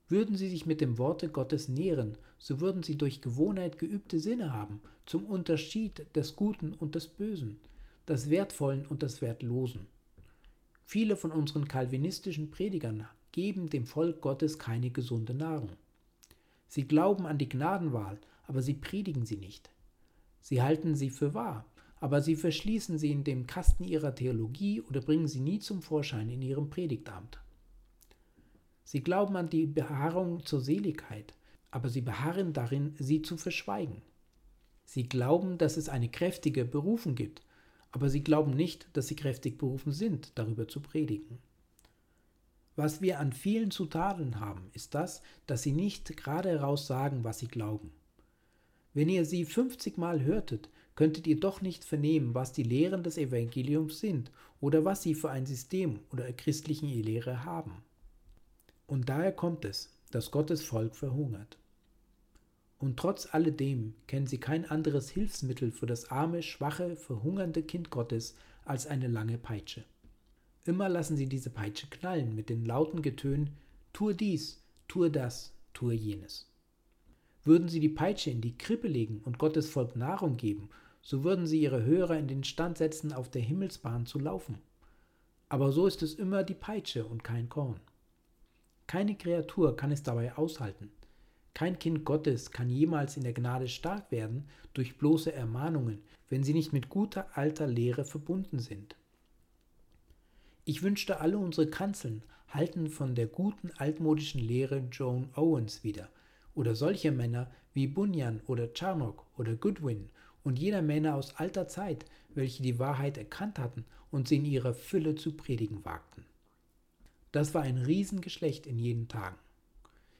A: Würden sie sich mit dem Worte Gottes nähren, so würden sie durch Gewohnheit geübte Sinne haben, zum Unterschied des Guten und des Bösen, des Wertvollen und des Wertlosen. Viele von unseren kalvinistischen Predigern geben dem Volk Gottes keine gesunde Nahrung. Sie glauben an die Gnadenwahl, aber sie predigen sie nicht. Sie halten sie für wahr, aber sie verschließen sie in dem Kasten ihrer Theologie oder bringen sie nie zum Vorschein in ihrem Predigtamt. Sie glauben an die Beharrung zur Seligkeit, aber sie beharren darin, sie zu verschweigen. Sie glauben, dass es eine kräftige Berufung gibt, aber sie glauben nicht, dass sie kräftig berufen sind, darüber zu predigen. Was wir an vielen zu tadeln haben, ist das, dass sie nicht gerade heraus sagen, was sie glauben. Wenn ihr sie 50 Mal hörtet, könntet ihr doch nicht vernehmen, was die Lehren des Evangeliums sind oder was sie für ein System oder christlichen Lehre haben. Und daher kommt es, dass Gottes Volk verhungert. Und trotz alledem kennen sie kein anderes Hilfsmittel für das arme, schwache, verhungernde Kind Gottes als eine lange Peitsche. Immer lassen sie diese Peitsche knallen mit den lauten Getönen Tue dies, tue das, tue jenes. Würden sie die Peitsche in die Krippe legen und Gottes Volk Nahrung geben, so würden sie ihre Hörer in den Stand setzen, auf der Himmelsbahn zu laufen. Aber so ist es immer die Peitsche und kein Korn. Keine Kreatur kann es dabei aushalten. Kein Kind Gottes kann jemals in der Gnade stark werden durch bloße Ermahnungen, wenn sie nicht mit guter alter Lehre verbunden sind. Ich wünschte, alle unsere Kanzeln halten von der guten altmodischen Lehre Joan Owens wieder oder solche Männer wie Bunyan oder Charnock oder Goodwin und jener Männer aus alter Zeit, welche die Wahrheit erkannt hatten und sie in ihrer Fülle zu predigen wagten. Das war ein Riesengeschlecht in jenen Tagen.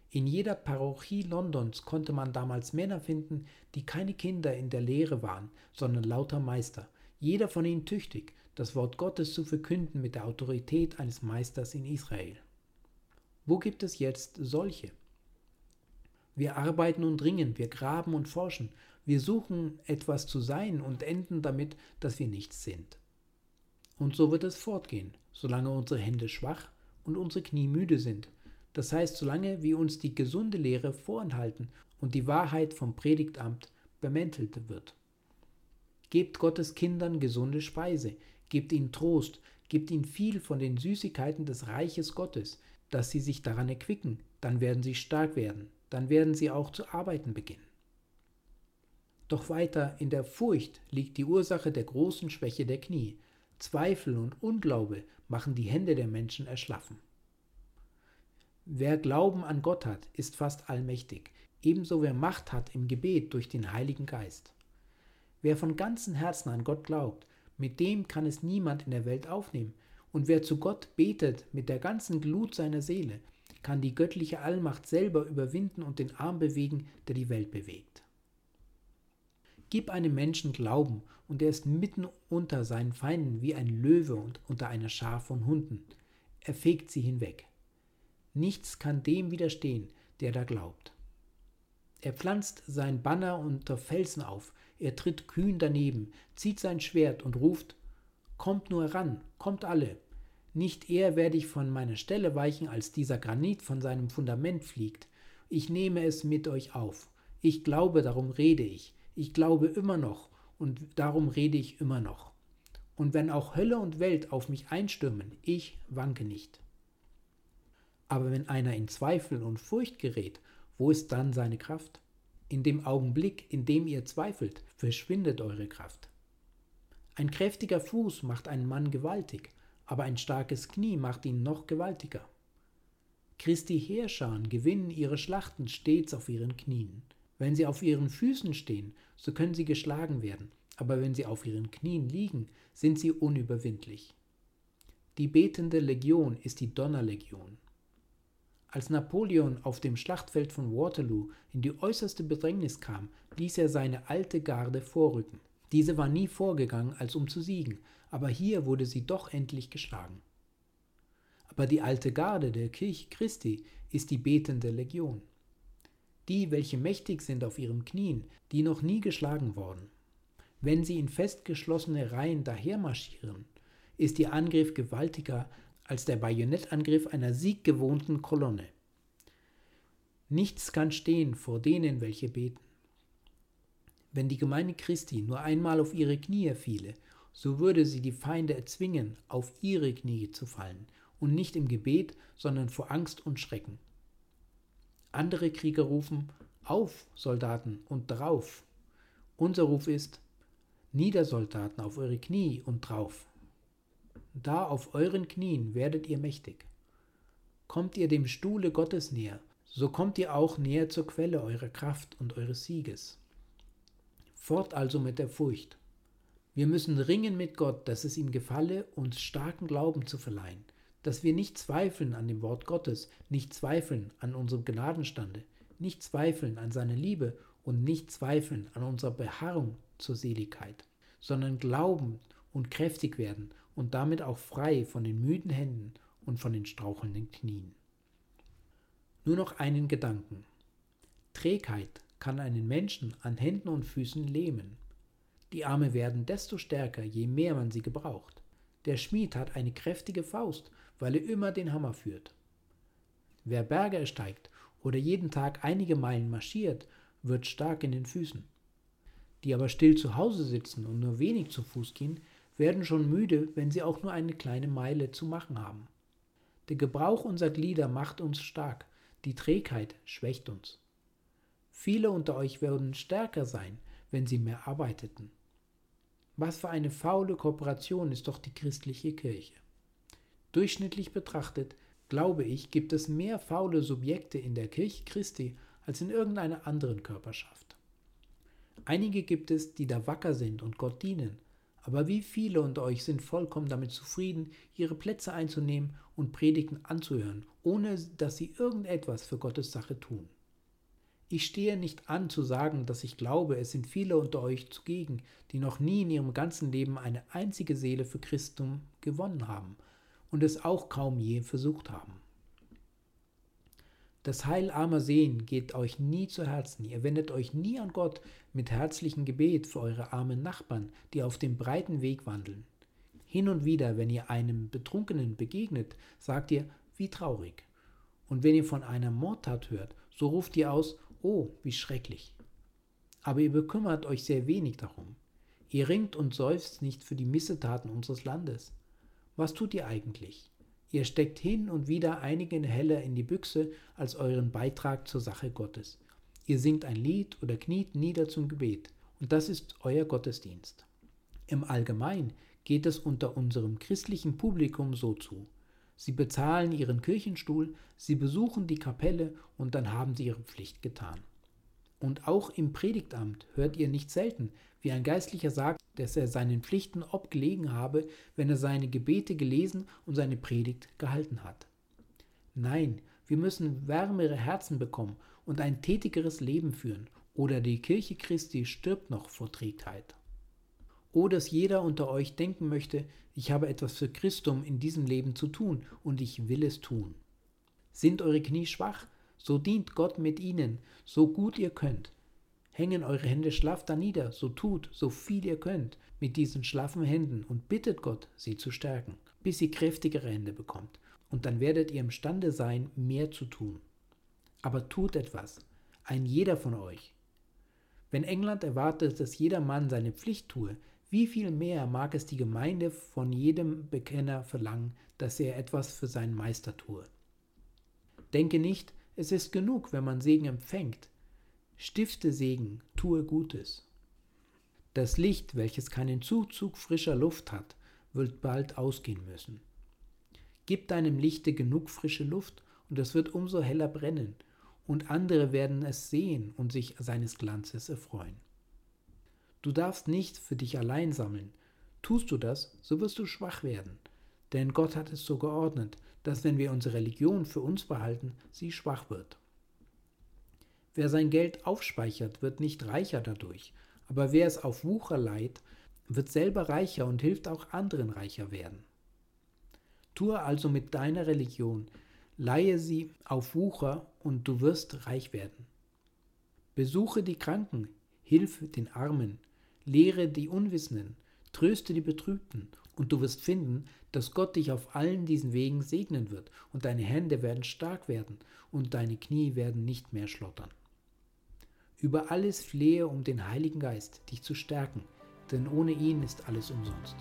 A: In jeder Parochie Londons konnte man damals Männer finden, die keine Kinder in der Lehre waren, sondern lauter Meister, jeder von ihnen tüchtig, das Wort Gottes zu verkünden mit der Autorität eines Meisters in Israel. Wo gibt es jetzt solche? Wir arbeiten und ringen, wir graben und forschen, wir suchen etwas zu sein und enden damit, dass wir nichts sind. Und so wird es fortgehen, solange unsere Hände schwach und unsere Knie müde sind. Das heißt, solange wir uns die gesunde Lehre vorenthalten und die Wahrheit vom Predigtamt bemäntelt wird. Gebt Gottes Kindern gesunde Speise, gebt ihnen Trost, gebt ihnen viel von den Süßigkeiten des Reiches Gottes, dass sie sich daran erquicken, dann werden sie stark werden, dann werden sie auch zu arbeiten beginnen. Doch weiter in der Furcht liegt die Ursache der großen Schwäche der Knie. Zweifel und Unglaube machen die Hände der Menschen erschlaffen. Wer Glauben an Gott hat, ist fast allmächtig, ebenso wer Macht hat im Gebet durch den Heiligen Geist. Wer von ganzem Herzen an Gott glaubt, mit dem kann es niemand in der Welt aufnehmen, und wer zu Gott betet mit der ganzen Glut seiner Seele, kann die göttliche Allmacht selber überwinden und den Arm bewegen, der die Welt bewegt. Gib einem Menschen Glauben, und er ist mitten unter seinen Feinden wie ein Löwe und unter einer Schar von Hunden. Er fegt sie hinweg. Nichts kann dem widerstehen, der da glaubt. Er pflanzt sein Banner unter Felsen auf, er tritt kühn daneben, zieht sein Schwert und ruft Kommt nur heran, kommt alle, nicht eher werde ich von meiner Stelle weichen, als dieser Granit von seinem Fundament fliegt. Ich nehme es mit euch auf. Ich glaube, darum rede ich. Ich glaube immer noch und darum rede ich immer noch. Und wenn auch Hölle und Welt auf mich einstürmen, ich wanke nicht. Aber wenn einer in Zweifel und Furcht gerät, wo ist dann seine Kraft? In dem Augenblick, in dem ihr zweifelt, verschwindet eure Kraft. Ein kräftiger Fuß macht einen Mann gewaltig, aber ein starkes Knie macht ihn noch gewaltiger. Christi Heerscharen gewinnen ihre Schlachten stets auf ihren Knien. Wenn sie auf ihren Füßen stehen, so können sie geschlagen werden, aber wenn sie auf ihren Knien liegen, sind sie unüberwindlich. Die betende Legion ist die Donnerlegion. Als Napoleon auf dem Schlachtfeld von Waterloo in die äußerste Bedrängnis kam, ließ er seine alte Garde vorrücken. Diese war nie vorgegangen, als um zu siegen, aber hier wurde sie doch endlich geschlagen. Aber die alte Garde der Kirche Christi ist die betende Legion. Die, welche mächtig sind auf ihren Knien, die noch nie geschlagen worden. Wenn sie in festgeschlossene Reihen dahermarschieren, ist ihr Angriff gewaltiger als der Bajonettangriff einer sieggewohnten Kolonne. Nichts kann stehen vor denen, welche beten. Wenn die Gemeinde Christi nur einmal auf ihre Knie fiele so würde sie die Feinde erzwingen, auf ihre Knie zu fallen, und nicht im Gebet, sondern vor Angst und Schrecken. Andere Krieger rufen, auf, Soldaten, und drauf. Unser Ruf ist, Niedersoldaten, auf eure Knie und drauf. Da auf euren Knien werdet ihr mächtig. Kommt ihr dem Stuhle Gottes näher, so kommt ihr auch näher zur Quelle eurer Kraft und eures Sieges. Fort also mit der Furcht. Wir müssen ringen mit Gott, dass es ihm gefalle, uns starken Glauben zu verleihen, dass wir nicht zweifeln an dem Wort Gottes, nicht zweifeln an unserem Gnadenstande, nicht zweifeln an seiner Liebe und nicht zweifeln an unserer Beharrung zur Seligkeit, sondern glauben und kräftig werden und damit auch frei von den müden Händen und von den strauchelnden Knien. Nur noch einen Gedanken. Trägheit kann einen Menschen an Händen und Füßen lähmen. Die Arme werden desto stärker, je mehr man sie gebraucht. Der Schmied hat eine kräftige Faust, weil er immer den Hammer führt. Wer Berge ersteigt oder jeden Tag einige Meilen marschiert, wird stark in den Füßen. Die aber still zu Hause sitzen und nur wenig zu Fuß gehen, werden schon müde, wenn sie auch nur eine kleine Meile zu machen haben. Der Gebrauch unserer Glieder macht uns stark, die Trägheit schwächt uns. Viele unter euch würden stärker sein, wenn sie mehr arbeiteten. Was für eine faule Kooperation ist doch die christliche Kirche. Durchschnittlich betrachtet, glaube ich, gibt es mehr faule Subjekte in der Kirche Christi als in irgendeiner anderen Körperschaft. Einige gibt es, die da wacker sind und Gott dienen, aber wie viele unter euch sind vollkommen damit zufrieden, ihre Plätze einzunehmen und Predigten anzuhören, ohne dass sie irgendetwas für Gottes Sache tun? Ich stehe nicht an zu sagen, dass ich glaube, es sind viele unter euch zugegen, die noch nie in ihrem ganzen Leben eine einzige Seele für Christum gewonnen haben und es auch kaum je versucht haben. Das Heil armer Seelen geht euch nie zu Herzen, ihr wendet euch nie an Gott mit herzlichem Gebet für eure armen Nachbarn, die auf dem breiten Weg wandeln. Hin und wieder, wenn ihr einem Betrunkenen begegnet, sagt ihr, wie traurig. Und wenn ihr von einer Mordtat hört, so ruft ihr aus, Oh, wie schrecklich. Aber ihr bekümmert euch sehr wenig darum. Ihr ringt und seufzt nicht für die Missetaten unseres Landes. Was tut ihr eigentlich? Ihr steckt hin und wieder einige Heller in die Büchse als euren Beitrag zur Sache Gottes. Ihr singt ein Lied oder kniet nieder zum Gebet. Und das ist euer Gottesdienst. Im Allgemeinen geht es unter unserem christlichen Publikum so zu. Sie bezahlen ihren Kirchenstuhl, sie besuchen die Kapelle und dann haben sie ihre Pflicht getan. Und auch im Predigtamt hört ihr nicht selten, wie ein Geistlicher sagt, dass er seinen Pflichten obgelegen habe, wenn er seine Gebete gelesen und seine Predigt gehalten hat. Nein, wir müssen wärmere Herzen bekommen und ein tätigeres Leben führen, oder die Kirche Christi stirbt noch vor Trägheit. O dass jeder unter euch denken möchte, ich habe etwas für Christum in diesem Leben zu tun und ich will es tun. Sind eure Knie schwach, so dient Gott mit ihnen, so gut ihr könnt. Hängen eure Hände schlaff danieder, so tut, so viel ihr könnt, mit diesen schlaffen Händen und bittet Gott, sie zu stärken, bis ihr kräftigere Hände bekommt, und dann werdet ihr imstande sein, mehr zu tun. Aber tut etwas, ein jeder von euch. Wenn England erwartet, dass jeder Mann seine Pflicht tue, wie viel mehr mag es die Gemeinde von jedem Bekenner verlangen, dass er etwas für seinen Meister tue. Denke nicht, es ist genug, wenn man Segen empfängt. Stifte Segen, tue Gutes. Das Licht, welches keinen Zuzug frischer Luft hat, wird bald ausgehen müssen. Gib deinem Lichte genug frische Luft, und es wird umso heller brennen, und andere werden es sehen und sich seines Glanzes erfreuen. Du darfst nicht für dich allein sammeln. Tust du das, so wirst du schwach werden. Denn Gott hat es so geordnet, dass wenn wir unsere Religion für uns behalten, sie schwach wird. Wer sein Geld aufspeichert, wird nicht reicher dadurch, aber wer es auf Wucher leiht, wird selber reicher und hilft auch anderen reicher werden. Tue also mit deiner Religion, leihe sie auf Wucher und du wirst reich werden. Besuche die Kranken, hilf den Armen, lehre die Unwissenden, tröste die Betrübten, und du wirst finden, dass Gott dich auf allen diesen Wegen segnen wird, und deine Hände werden stark werden, und deine Knie werden nicht mehr schlottern. Über alles flehe um den Heiligen Geist, dich zu stärken, denn ohne ihn ist alles umsonst.